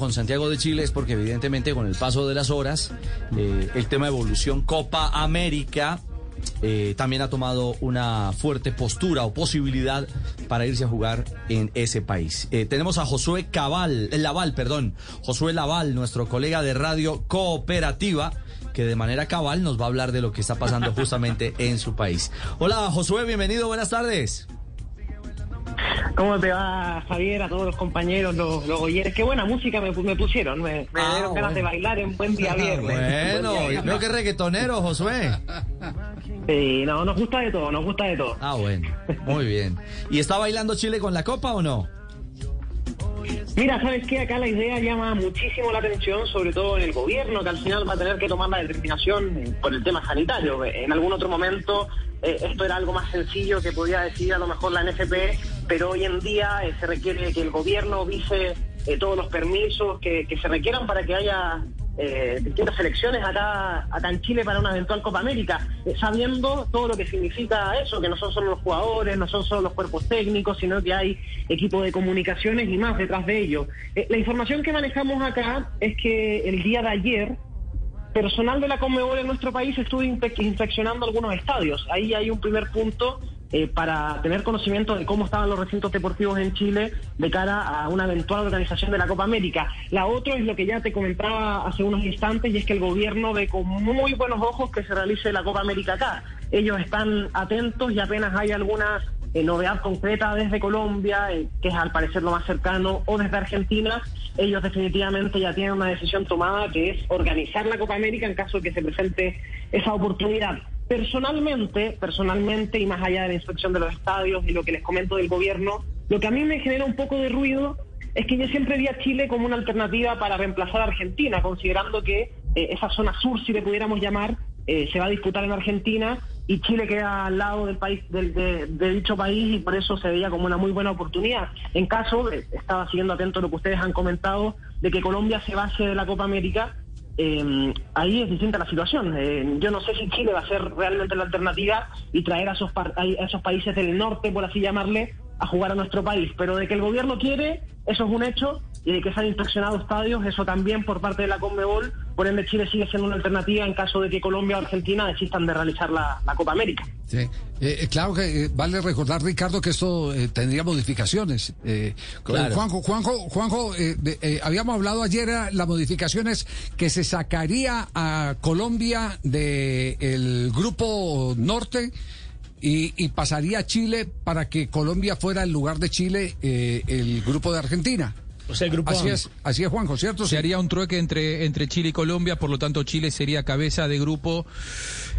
con Santiago de Chile es porque evidentemente con el paso de las horas, eh, el tema de evolución Copa América eh, también ha tomado una fuerte postura o posibilidad para irse a jugar en ese país. Eh, tenemos a Josué Cabal, Laval, perdón, Josué Laval, nuestro colega de radio cooperativa que de manera cabal nos va a hablar de lo que está pasando justamente en su país. Hola Josué, bienvenido, buenas tardes. ¿Cómo te va, Javier? A todos los compañeros, los, los Qué buena música me, pusieron. Me, ah, dieron ganas de bailar en buen día viernes. Bueno, veo que reggaetonero, Josué. Sí, no, nos gusta de todo, nos gusta de todo. Ah, bueno, muy bien. ¿Y está bailando Chile con la copa o no? Mira, ¿sabes qué? Acá la idea llama muchísimo la atención, sobre todo en el gobierno, que al final va a tener que tomar la determinación por el tema sanitario. En algún otro momento eh, esto era algo más sencillo que podía decidir a lo mejor la NFP, pero hoy en día eh, se requiere que el gobierno vise eh, todos los permisos que, se requieran para que haya distintas elecciones acá, acá en Chile para una eventual Copa América, sabiendo todo lo que significa eso, que no son solo los jugadores, no son solo los cuerpos técnicos, sino que hay equipo de comunicaciones y más detrás de ello. la información que manejamos acá es que el día de ayer, personal de la Conmebol en nuestro país estuvo inspeccionando algunos estadios. Ahí hay un primer punto eh, para tener conocimiento de cómo estaban los recintos deportivos en Chile de cara a una eventual organización de la Copa América. La otra es lo que ya te comentaba hace unos instantes y es que el gobierno ve con muy buenos ojos que se realice la Copa América acá. Ellos están atentos y apenas hay algunas eh, novedad concreta desde Colombia, eh, que es al parecer lo más cercano, o desde Argentina, ellos definitivamente ya tienen una decisión tomada que es organizar la Copa América en caso de que se presente esa oportunidad. Personalmente, personalmente, y más allá de la inspección de los estadios y lo que les comento del gobierno, lo que a mí me genera un poco de ruido es que yo siempre vi a Chile como una alternativa para reemplazar a Argentina, considerando que eh, esa zona sur, si le pudiéramos llamar, se va a disputar en Argentina y Chile queda al lado del país de, dicho país y por eso se veía como una muy buena oportunidad. En caso, estaba siguiendo atento a lo que ustedes han comentado, de que Colombia se base de la Copa América, eh, ahí es distinta la situación. Eh, yo no sé si Chile va a ser realmente la alternativa y traer a esos, países del norte, por así llamarle, a jugar a nuestro país, pero de que el gobierno quiere, eso es un hecho, y de que se han inspeccionado estadios, eso también por parte de la Conmebol, por ende Chile sigue siendo una alternativa en caso de que Colombia o Argentina decidan de realizar la, Copa América. Sí, eh, eh, claro que eh, vale recordar, Ricardo, que esto tendría modificaciones. Juanjo, Juanjo, Juanjo habíamos hablado ayer de las modificaciones que se sacaría a Colombia del grupo norte y, pasaría a Chile para que Colombia fuera el lugar de Chile eh, el grupo de Argentina. O sea, el grupo así es, así es, Juanjo, ¿cierto? Se haría un trueque entre, entre Chile y Colombia, por lo tanto Chile sería cabeza de grupo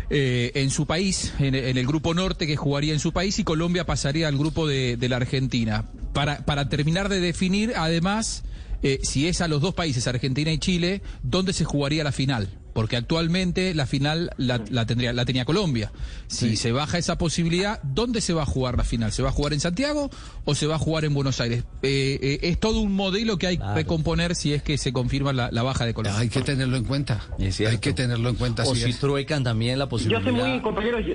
eh, en su país, en, el grupo norte que jugaría en su país y Colombia pasaría al grupo de, de la Argentina. Para, para terminar de definir, además, eh, si es a los dos países, Argentina y Chile, ¿dónde se jugaría la final? Porque actualmente la final la, tendría, la tenía Colombia. Si se baja esa posibilidad, ¿dónde se va a jugar la final? ¿Se va a jugar en Santiago o se va a jugar en Buenos Aires? Eh, eh, es todo un modelo que hay que componer si es que se confirma la, baja de Colombia. Hay que tenerlo en cuenta. hay que tenerlo en cuenta. O si truecan también la posibilidad. Yo muy, compañeros,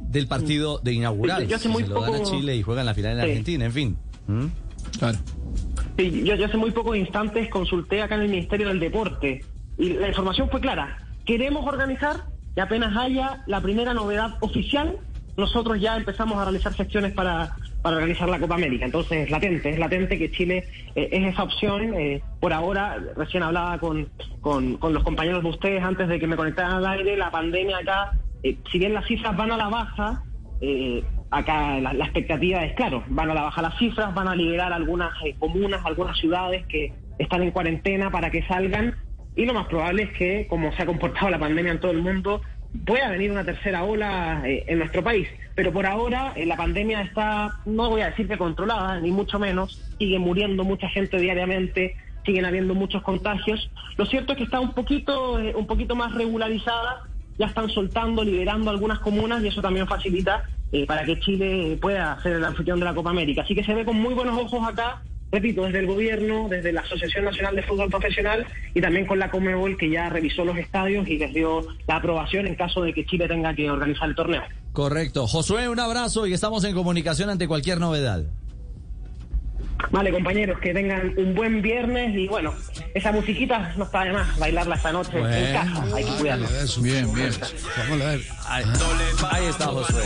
del partido de inaugural. Yo, muy se lo dan a Chile y juegan la final en Argentina, en fin. ¿Mm? Claro. Sí, yo, hace muy pocos instantes consulté acá en el Ministerio del Deporte y la información fue clara. Queremos organizar y apenas haya la primera novedad oficial, nosotros ya empezamos a realizar secciones para, para organizar la Copa América. Entonces es latente, es latente que Chile eh, es esa opción. Eh, por ahora, recién hablaba con, con, los compañeros de ustedes antes de que me conectaran al aire, la pandemia acá, eh, si bien las cifras van a la baja, acá la, expectativa es, claro, van a bajar las cifras, van a liberar algunas comunas, algunas ciudades que están en cuarentena para que salgan y lo más probable es que, como se ha comportado la pandemia en todo el mundo, pueda venir una tercera ola eh, en nuestro país. Pero por ahora la pandemia está, no voy a decir que controlada, ni mucho menos, sigue muriendo mucha gente diariamente, siguen habiendo muchos contagios. Lo cierto es que está un poquito, un poquito más regularizada ya están soltando, liberando algunas comunas y eso también facilita eh, para que Chile pueda ser el anfitrión de la Copa América. Así que se ve con muy buenos ojos acá, repito, desde el gobierno, desde la Asociación Nacional de Fútbol Profesional y también con la Comebol que ya revisó los estadios y les dio la aprobación en caso de que Chile tenga que organizar el torneo. Correcto. Josué, un abrazo y estamos en comunicación ante cualquier novedad. Vale, compañeros, que tengan un buen viernes y bueno, esa musiquita no está de más, bailarla esta noche en casa, hay que cuidarlo. Bien, bien. Vamos a ver. Ahí, ahí está Josué.